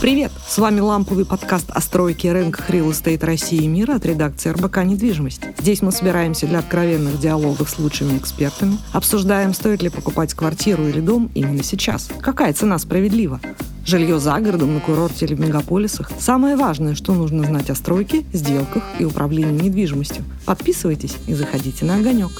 Привет! С вами ламповый подкаст о стройке рынках Real Estate России и мира от редакции РБК «Недвижимость». Здесь мы собираемся для откровенных диалогов с лучшими экспертами, обсуждаем, стоит ли покупать квартиру или дом именно сейчас, какая цена справедлива, жилье за городом, на курорте или в мегаполисах. Самое важное, что нужно знать о стройке, сделках и управлении недвижимостью. Подписывайтесь и заходите на огонек.